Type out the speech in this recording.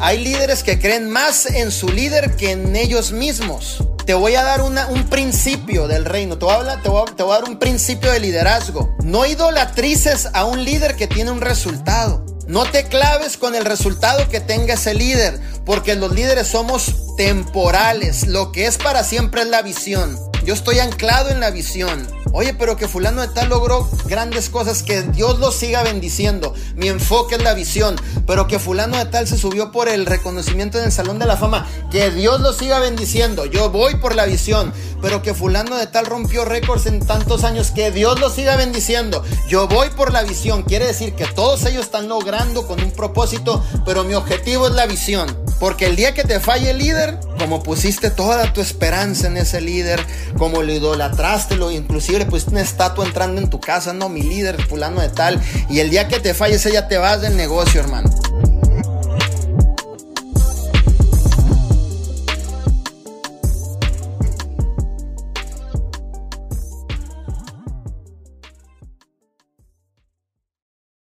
Hay líderes que creen más en su líder que en ellos mismos. Te voy a dar un principio del reino. A, te voy a dar un principio de liderazgo. No idolatrices a un líder que tiene un resultado. No te claves con el resultado que tenga ese líder, porque los líderes somos temporales. Lo que es para siempre es la visión. Yo estoy anclado en la visión. Oye, pero que fulano de tal logró grandes cosas, que Dios lo siga bendiciendo. Mi enfoque es la visión. Pero que fulano de tal se subió por el reconocimiento en el Salón de la Fama, que Dios lo siga bendiciendo. Yo voy por la visión. Pero que fulano de tal rompió récords en tantos años, que Dios lo siga bendiciendo. Yo voy por la visión. Quiere decir que todos ellos están logrando con un propósito, pero mi objetivo es la visión. Porque el día que te falle el líder, como pusiste toda tu esperanza en ese líder, como lo idolatraste, lo inclusive pues una estatua entrando en tu casa, no, mi líder, fulano de tal, y el día que te falles ya te vas del negocio, hermano.